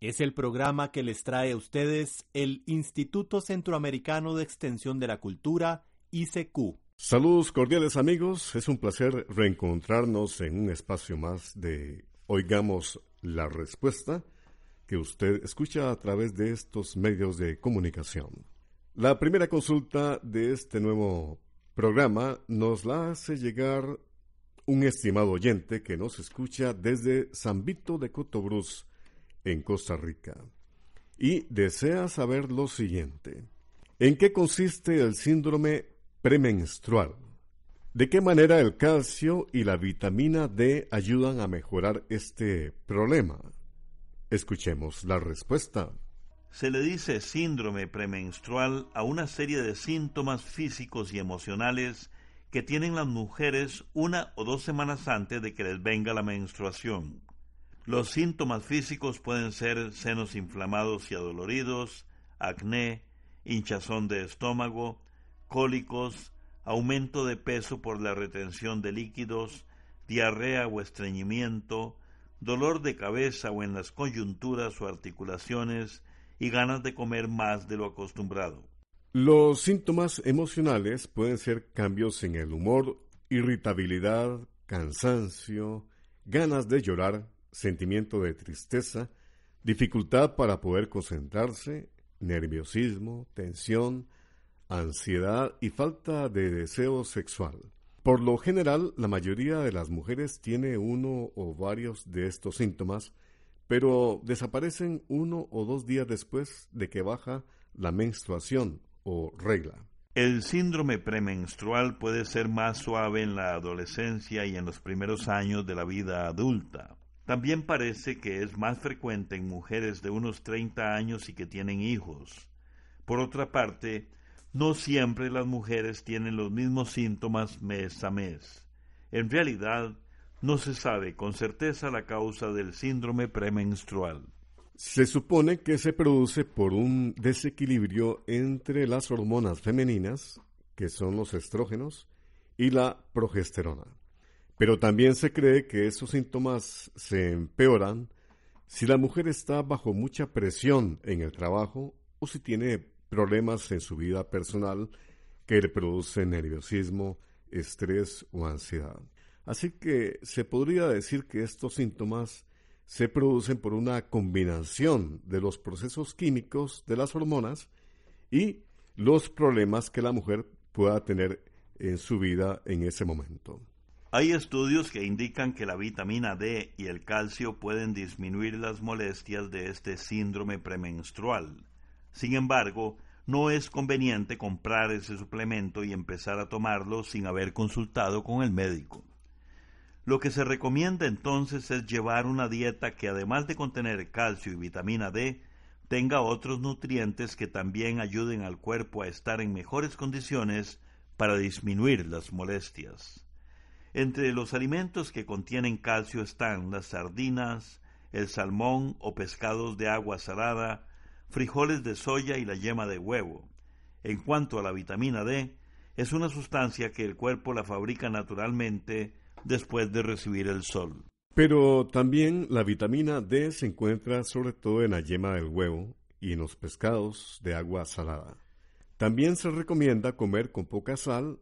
Es el programa que les trae a ustedes el Instituto Centroamericano de Extensión de la Cultura, ICQ. Saludos cordiales amigos, es un placer reencontrarnos en un espacio más de Oigamos la Respuesta que usted escucha a través de estos medios de comunicación. La primera consulta de este nuevo programa nos la hace llegar un estimado oyente que nos escucha desde San Vito de Cotobruz, en Costa Rica, y desea saber lo siguiente. ¿En qué consiste el síndrome premenstrual? ¿De qué manera el calcio y la vitamina D ayudan a mejorar este problema? Escuchemos la respuesta. Se le dice síndrome premenstrual a una serie de síntomas físicos y emocionales que tienen las mujeres una o dos semanas antes de que les venga la menstruación. Los síntomas físicos pueden ser senos inflamados y adoloridos, acné, hinchazón de estómago, cólicos, aumento de peso por la retención de líquidos, diarrea o estreñimiento, dolor de cabeza o en las coyunturas o articulaciones y ganas de comer más de lo acostumbrado. Los síntomas emocionales pueden ser cambios en el humor, irritabilidad, cansancio, ganas de llorar, sentimiento de tristeza, dificultad para poder concentrarse, nerviosismo, tensión, ansiedad y falta de deseo sexual. Por lo general, la mayoría de las mujeres tiene uno o varios de estos síntomas, pero desaparecen uno o dos días después de que baja la menstruación regla. El síndrome premenstrual puede ser más suave en la adolescencia y en los primeros años de la vida adulta. También parece que es más frecuente en mujeres de unos 30 años y que tienen hijos. Por otra parte, no siempre las mujeres tienen los mismos síntomas mes a mes. En realidad, no se sabe con certeza la causa del síndrome premenstrual. Se supone que se produce por un desequilibrio entre las hormonas femeninas, que son los estrógenos, y la progesterona. Pero también se cree que esos síntomas se empeoran si la mujer está bajo mucha presión en el trabajo o si tiene problemas en su vida personal que le producen nerviosismo, estrés o ansiedad. Así que se podría decir que estos síntomas se producen por una combinación de los procesos químicos de las hormonas y los problemas que la mujer pueda tener en su vida en ese momento. Hay estudios que indican que la vitamina D y el calcio pueden disminuir las molestias de este síndrome premenstrual. Sin embargo, no es conveniente comprar ese suplemento y empezar a tomarlo sin haber consultado con el médico. Lo que se recomienda entonces es llevar una dieta que además de contener calcio y vitamina D, tenga otros nutrientes que también ayuden al cuerpo a estar en mejores condiciones para disminuir las molestias. Entre los alimentos que contienen calcio están las sardinas, el salmón o pescados de agua salada, frijoles de soya y la yema de huevo. En cuanto a la vitamina D, es una sustancia que el cuerpo la fabrica naturalmente después de recibir el sol. Pero también la vitamina D se encuentra sobre todo en la yema del huevo y en los pescados de agua salada. También se recomienda comer con poca sal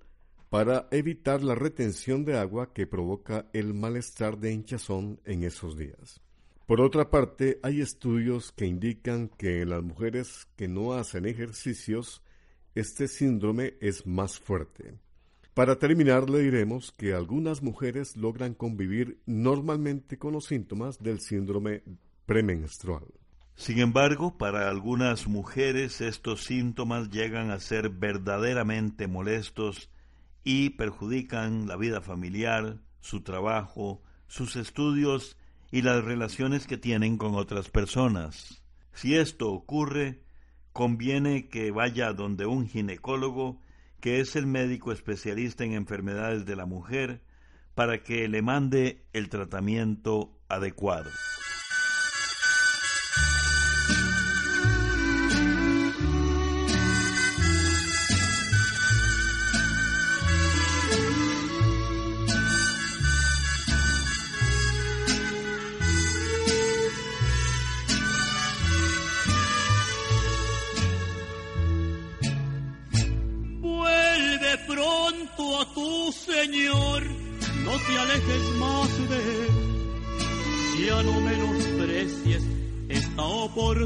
para evitar la retención de agua que provoca el malestar de hinchazón en esos días. Por otra parte, hay estudios que indican que en las mujeres que no hacen ejercicios, este síndrome es más fuerte. Para terminar, le diremos que algunas mujeres logran convivir normalmente con los síntomas del síndrome premenstrual. Sin embargo, para algunas mujeres estos síntomas llegan a ser verdaderamente molestos y perjudican la vida familiar, su trabajo, sus estudios y las relaciones que tienen con otras personas. Si esto ocurre, conviene que vaya donde un ginecólogo, que es el médico especialista en enfermedades de la mujer, para que le mande el tratamiento adecuado. Esta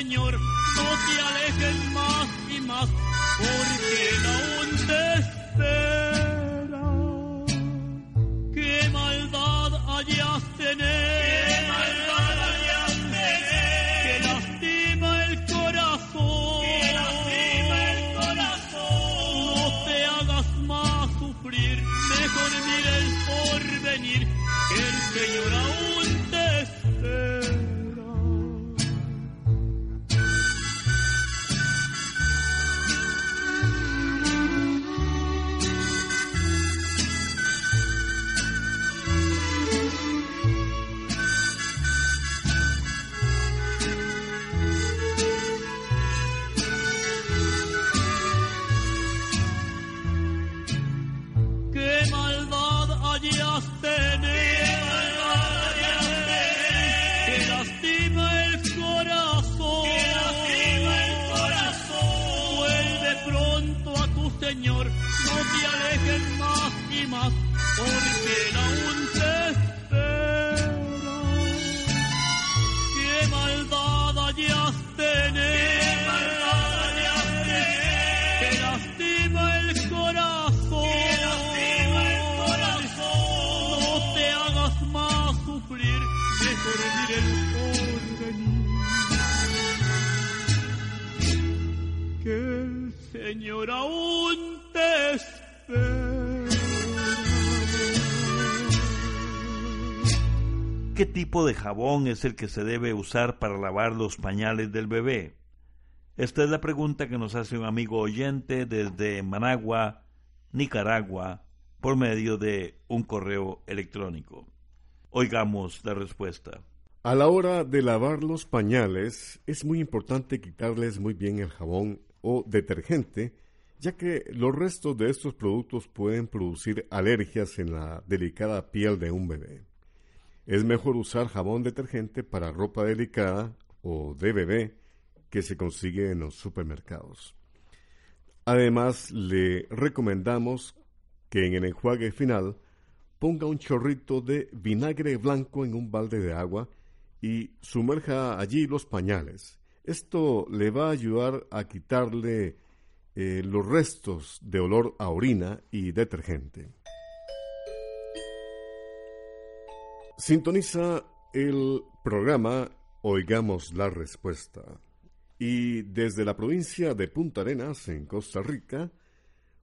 Señor, no te alejes más y más, porque aún te espera. hayas que ¿Qué tipo de jabón es el que se debe usar para lavar los pañales del bebé? Esta es la pregunta que nos hace un amigo oyente desde Managua, Nicaragua, por medio de un correo electrónico. Oigamos la respuesta. A la hora de lavar los pañales es muy importante quitarles muy bien el jabón o detergente, ya que los restos de estos productos pueden producir alergias en la delicada piel de un bebé. Es mejor usar jabón detergente para ropa delicada o de bebé que se consigue en los supermercados. Además, le recomendamos que en el enjuague final ponga un chorrito de vinagre blanco en un balde de agua y sumerja allí los pañales. Esto le va a ayudar a quitarle eh, los restos de olor a orina y detergente. Sintoniza el programa Oigamos la Respuesta. Y desde la provincia de Punta Arenas, en Costa Rica,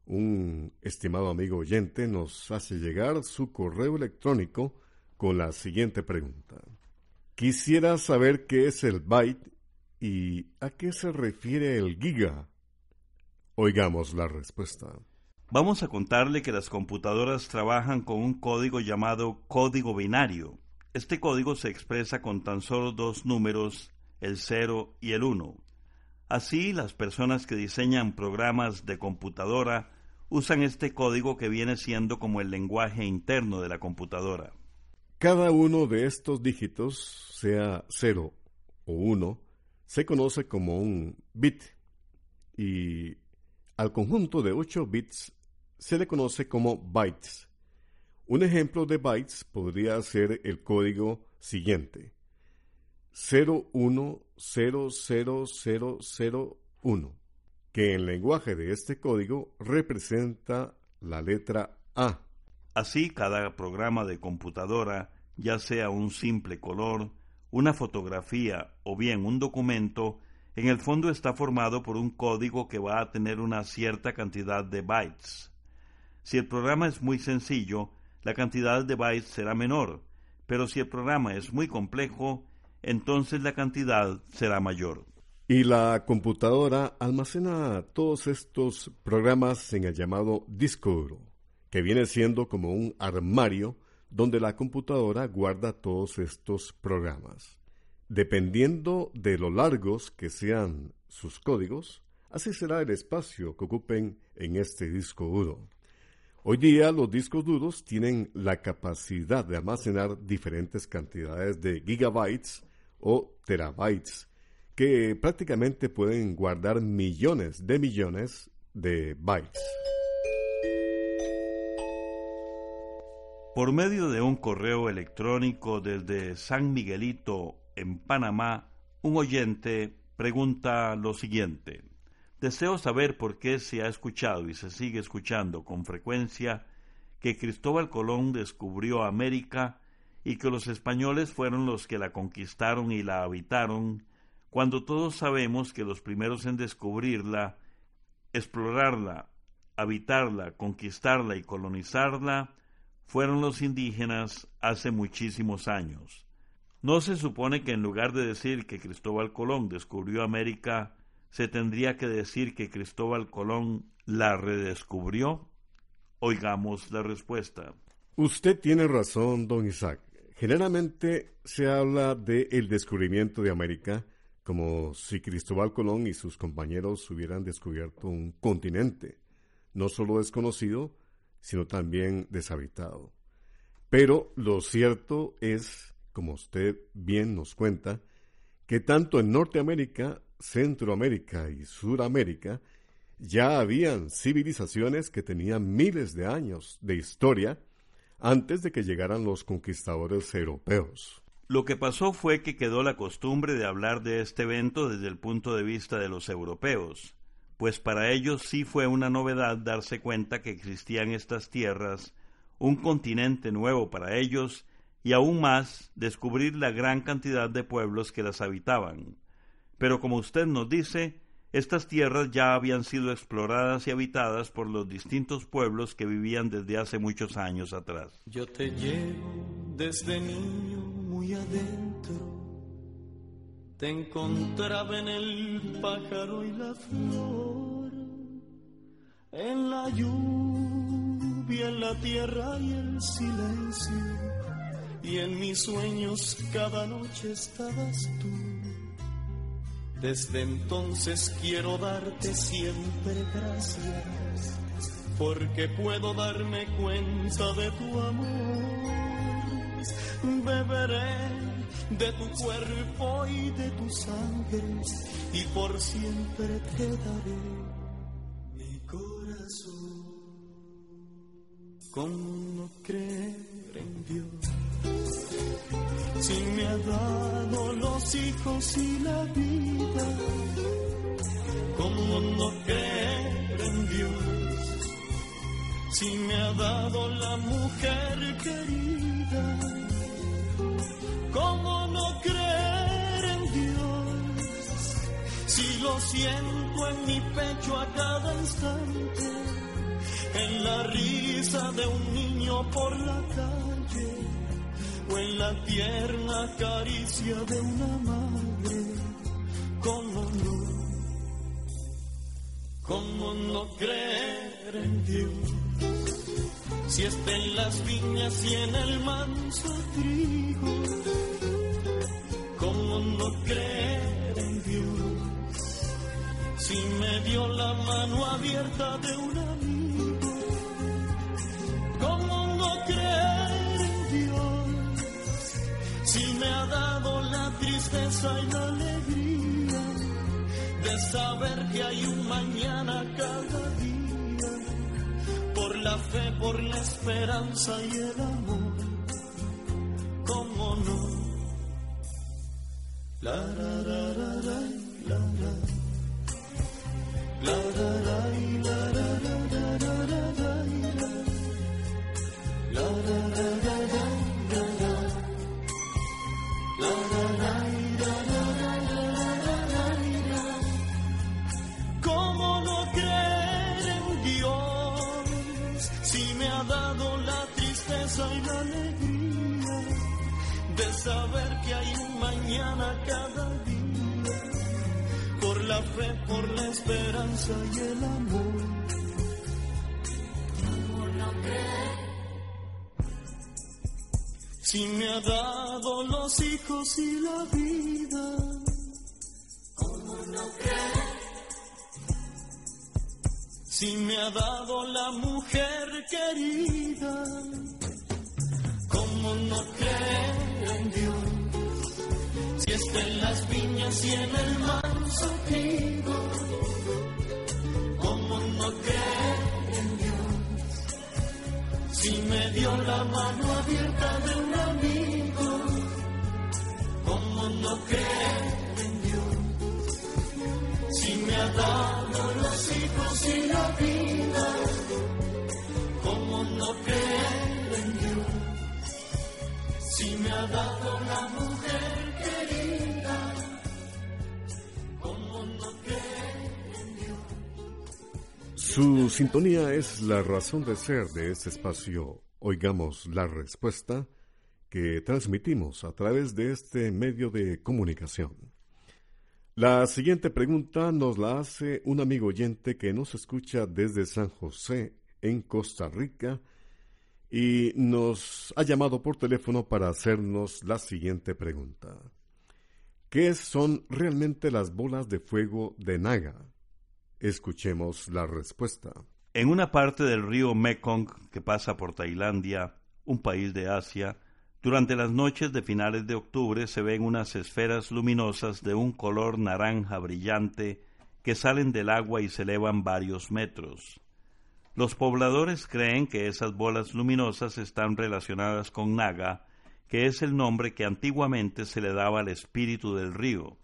un estimado amigo oyente nos hace llegar su correo electrónico con la siguiente pregunta. Quisiera saber qué es el byte ¿Y a qué se refiere el giga? Oigamos la respuesta. Vamos a contarle que las computadoras trabajan con un código llamado código binario. Este código se expresa con tan solo dos números, el 0 y el 1. Así, las personas que diseñan programas de computadora usan este código que viene siendo como el lenguaje interno de la computadora. Cada uno de estos dígitos, sea 0 o 1, se conoce como un bit y al conjunto de 8 bits se le conoce como bytes. Un ejemplo de bytes podría ser el código siguiente: 01000001, que en lenguaje de este código representa la letra A. Así cada programa de computadora, ya sea un simple color, una fotografía o bien un documento, en el fondo está formado por un código que va a tener una cierta cantidad de bytes. Si el programa es muy sencillo, la cantidad de bytes será menor, pero si el programa es muy complejo, entonces la cantidad será mayor. Y la computadora almacena todos estos programas en el llamado disco duro, que viene siendo como un armario donde la computadora guarda todos estos programas. Dependiendo de lo largos que sean sus códigos, así será el espacio que ocupen en este disco duro. Hoy día los discos duros tienen la capacidad de almacenar diferentes cantidades de gigabytes o terabytes, que prácticamente pueden guardar millones de millones de bytes. Por medio de un correo electrónico desde San Miguelito, en Panamá, un oyente pregunta lo siguiente. Deseo saber por qué se ha escuchado y se sigue escuchando con frecuencia que Cristóbal Colón descubrió América y que los españoles fueron los que la conquistaron y la habitaron, cuando todos sabemos que los primeros en descubrirla, explorarla, habitarla, conquistarla y colonizarla fueron los indígenas hace muchísimos años. ¿No se supone que en lugar de decir que Cristóbal Colón descubrió América, se tendría que decir que Cristóbal Colón la redescubrió? Oigamos la respuesta. Usted tiene razón, don Isaac. Generalmente se habla de el descubrimiento de América como si Cristóbal Colón y sus compañeros hubieran descubierto un continente, no solo desconocido, sino también deshabitado. Pero lo cierto es, como usted bien nos cuenta, que tanto en Norteamérica, Centroamérica y Suramérica ya habían civilizaciones que tenían miles de años de historia antes de que llegaran los conquistadores europeos. Lo que pasó fue que quedó la costumbre de hablar de este evento desde el punto de vista de los europeos, pues para ellos sí fue una novedad darse cuenta que existía en estas tierras un continente nuevo para ellos y aún más descubrir la gran cantidad de pueblos que las habitaban. Pero como usted nos dice, estas tierras ya habían sido exploradas y habitadas por los distintos pueblos que vivían desde hace muchos años atrás. Yo te llevo desde niño muy adentro te encontraba en el pájaro y la flor, en la lluvia, en la tierra y el silencio, y en mis sueños cada noche estabas tú. Desde entonces quiero darte siempre gracias, porque puedo darme cuenta de tu amor. Beberé de tu cuerpo y de tu sangre, y por siempre te daré mi corazón. ¿Cómo no creer en Dios? Si me ha dado los hijos y la vida, ¿cómo no creer en Dios? Si me ha dado la mujer querida, ¿Cómo no creer en Dios? Si lo siento en mi pecho a cada instante, en la risa de un niño por la calle, o en la tierna caricia de una madre. ¿Cómo no? ¿Cómo no creer en Dios? si está en las viñas y en el manso trigo, ¿cómo no creer en Dios? Si me dio la mano abierta de un amigo, tristeza y la alegría, saber que hay un mañana cada día, por la fe, por la esperanza y el amor, cómo no. La, la, la, la, la, la, Si me ha dado los hijos y la vida. Si me ha dado la mujer querida, ¿cómo no creer en Dios? Si está en las viñas y en el manso trigo, ¿cómo no creer en Dios? Si me dio la mano abierta de un ¿cómo no creer en? Si me ha dado los hijos y la vida, ¿cómo no creer en Dios? Si me ha dado la mujer querida, ¿cómo no creer? Su sintonía es la razón de ser de este espacio. Oigamos la respuesta que transmitimos a través de este medio de comunicación. La siguiente pregunta nos la hace un amigo oyente que nos escucha desde San José, en Costa Rica, y nos ha llamado por teléfono para hacernos la siguiente pregunta. ¿Qué son realmente las bolas de fuego de Naga? Escuchemos la respuesta. En una parte del río Mekong que pasa por Tailandia, un país de Asia, durante las noches de finales de octubre se ven unas esferas luminosas de un color naranja brillante que salen del agua y se elevan varios metros. Los pobladores creen que esas bolas luminosas están relacionadas con Naga, que es el nombre que antiguamente se le daba al espíritu del río.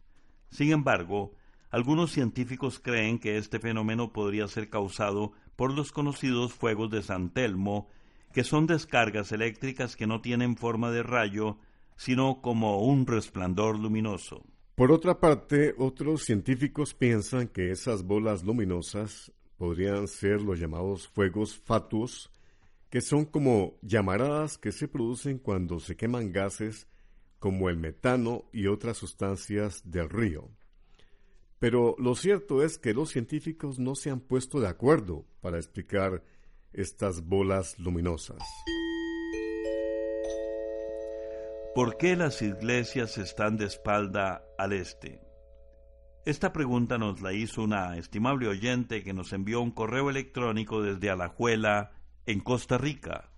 Sin embargo, algunos científicos creen que este fenómeno podría ser causado por los conocidos fuegos de San Telmo, que son descargas eléctricas que no tienen forma de rayo, sino como un resplandor luminoso. Por otra parte, otros científicos piensan que esas bolas luminosas podrían ser los llamados fuegos fatuos, que son como llamaradas que se producen cuando se queman gases como el metano y otras sustancias del río. Pero lo cierto es que los científicos no se han puesto de acuerdo para explicar estas bolas luminosas. ¿Por qué las iglesias están de espalda al este? Esta pregunta nos la hizo una estimable oyente que nos envió un correo electrónico desde Alajuela, en Costa Rica.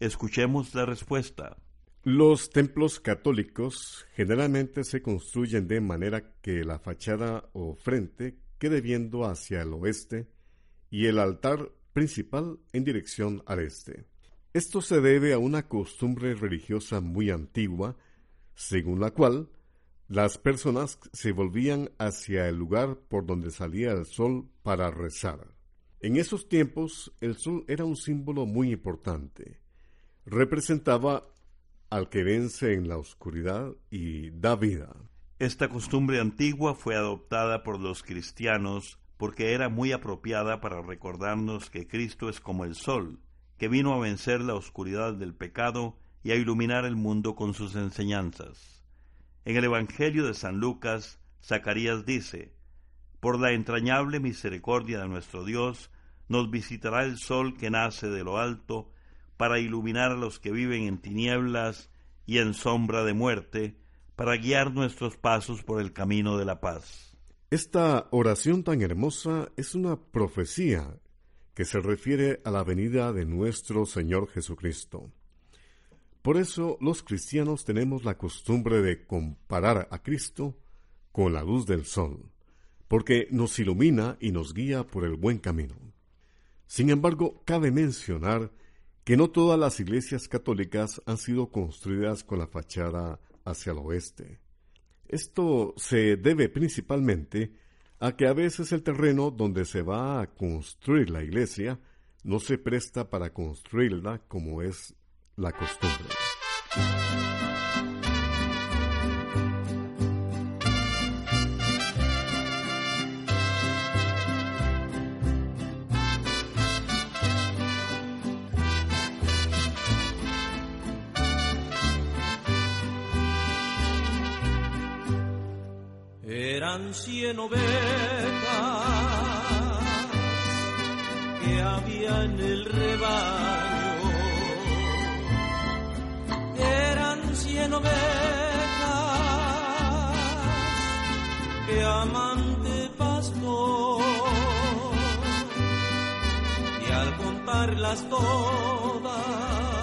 Escuchemos la respuesta. Los templos católicos generalmente se construyen de manera que la fachada o frente quede viendo hacia el oeste y el altar principal en dirección al este. Esto se debe a una costumbre religiosa muy antigua, según la cual las personas se volvían hacia el lugar por donde salía el sol para rezar. En esos tiempos el sol era un símbolo muy importante. Representaba al que vence en la oscuridad y da vida. Esta costumbre antigua fue adoptada por los cristianos porque era muy apropiada para recordarnos que Cristo es como el sol, que vino a vencer la oscuridad del pecado y a iluminar el mundo con sus enseñanzas. En el Evangelio de San Lucas, Zacarías dice, Por la entrañable misericordia de nuestro Dios, nos visitará el sol que nace de lo alto, para iluminar a los que viven en tinieblas y en sombra de muerte, para guiar nuestros pasos por el camino de la paz. Esta oración tan hermosa es una profecía que se refiere a la venida de nuestro Señor Jesucristo. Por eso los cristianos tenemos la costumbre de comparar a Cristo con la luz del sol, porque nos ilumina y nos guía por el buen camino. Sin embargo, cabe mencionar que no todas las iglesias católicas han sido construidas con la fachada hacia el oeste. Esto se debe principalmente a que a veces el terreno donde se va a construir la iglesia no se presta para construirla como es la costumbre. Eran cien ovejas que había en el rebaño. Eran cien ovejas que amante pastor y al contarlas todas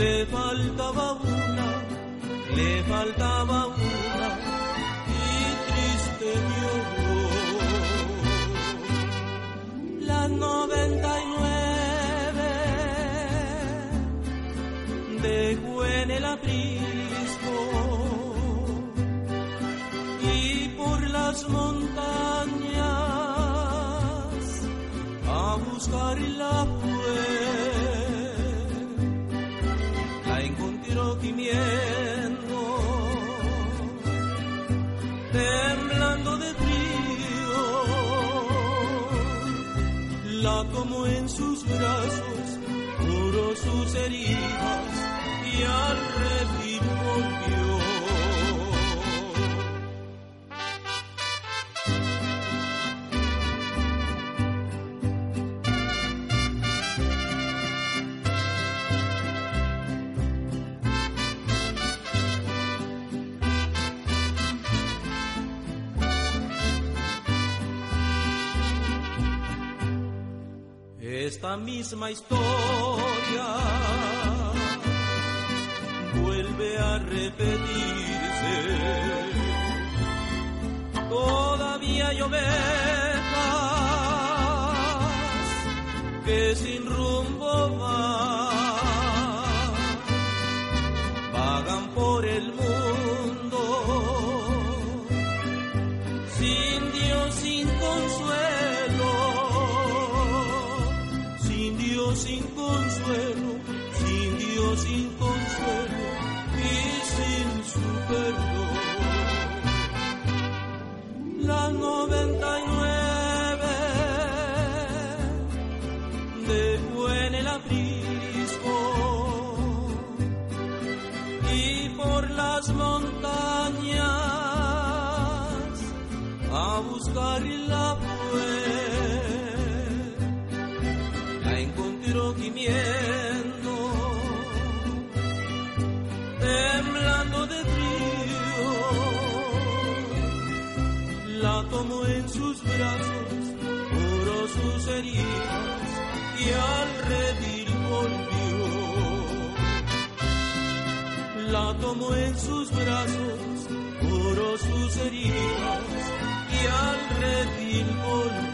le faltaba una, le faltaba una y triste lloró. La noventa y nueve dejó en el aprisco y por las montañas a buscar la la como en sus brazos, curó sus heridas y al retiro volvió. Misma historia vuelve a repetirse. Todavía ovejas sin consuelo, sin Dios sin consuelo y sin su perdón. Brazos, curó sus heridas y al redil volvió. La tomó en sus brazos, curó sus heridas y al redil volvió.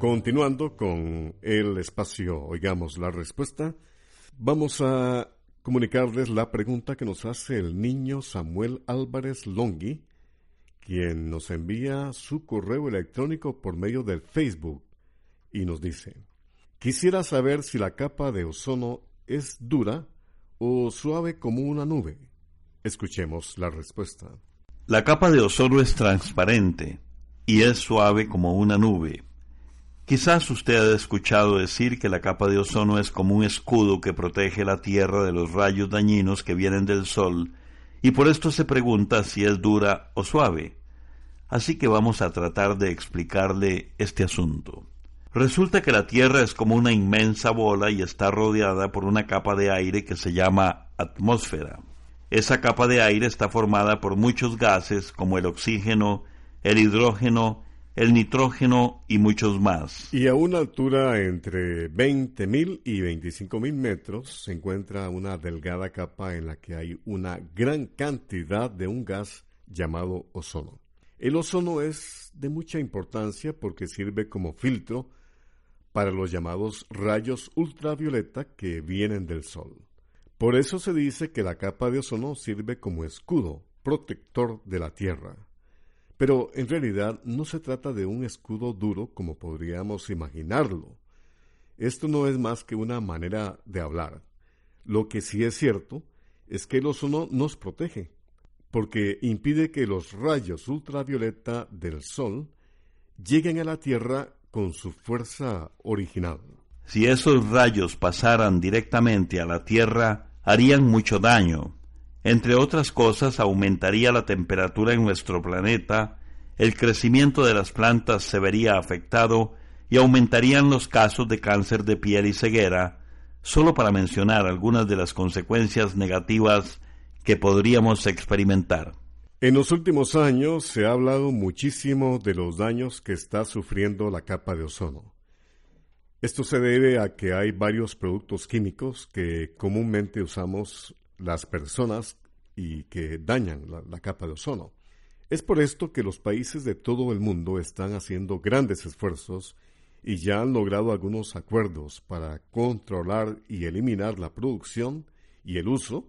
Continuando con el espacio Oigamos la Respuesta, vamos a comunicarles la pregunta que nos hace el niño Samuel Álvarez Longhi, quien nos envía su correo electrónico por medio del Facebook y nos dice, quisiera saber si la capa de ozono es dura o suave como una nube. Escuchemos la respuesta. La capa de ozono es transparente y es suave como una nube. Quizás usted haya escuchado decir que la capa de ozono es como un escudo que protege la Tierra de los rayos dañinos que vienen del Sol, y por esto se pregunta si es dura o suave. Así que vamos a tratar de explicarle este asunto. Resulta que la Tierra es como una inmensa bola y está rodeada por una capa de aire que se llama atmósfera. Esa capa de aire está formada por muchos gases como el oxígeno, el hidrógeno, el nitrógeno y muchos más. Y a una altura entre 20.000 y 25.000 metros se encuentra una delgada capa en la que hay una gran cantidad de un gas llamado ozono. El ozono es de mucha importancia porque sirve como filtro para los llamados rayos ultravioleta que vienen del Sol. Por eso se dice que la capa de ozono sirve como escudo protector de la Tierra. Pero en realidad no se trata de un escudo duro como podríamos imaginarlo. Esto no es más que una manera de hablar. Lo que sí es cierto es que el ozono nos protege, porque impide que los rayos ultravioleta del Sol lleguen a la Tierra con su fuerza original. Si esos rayos pasaran directamente a la Tierra, harían mucho daño. Entre otras cosas, aumentaría la temperatura en nuestro planeta, el crecimiento de las plantas se vería afectado y aumentarían los casos de cáncer de piel y ceguera, solo para mencionar algunas de las consecuencias negativas que podríamos experimentar. En los últimos años se ha hablado muchísimo de los daños que está sufriendo la capa de ozono. Esto se debe a que hay varios productos químicos que comúnmente usamos las personas y que dañan la, capa de ozono. Es por esto que los países de todo el mundo están haciendo grandes esfuerzos y ya han logrado algunos acuerdos para controlar y eliminar la producción y el uso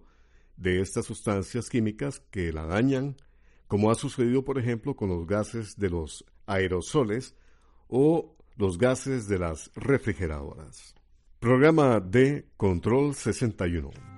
de estas sustancias químicas que la dañan, como ha sucedido por ejemplo con los gases de los aerosoles o los gases de las refrigeradoras. Programa de Control 61.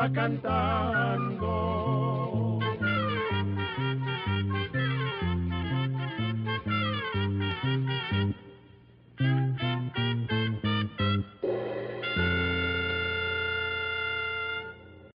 Va cantando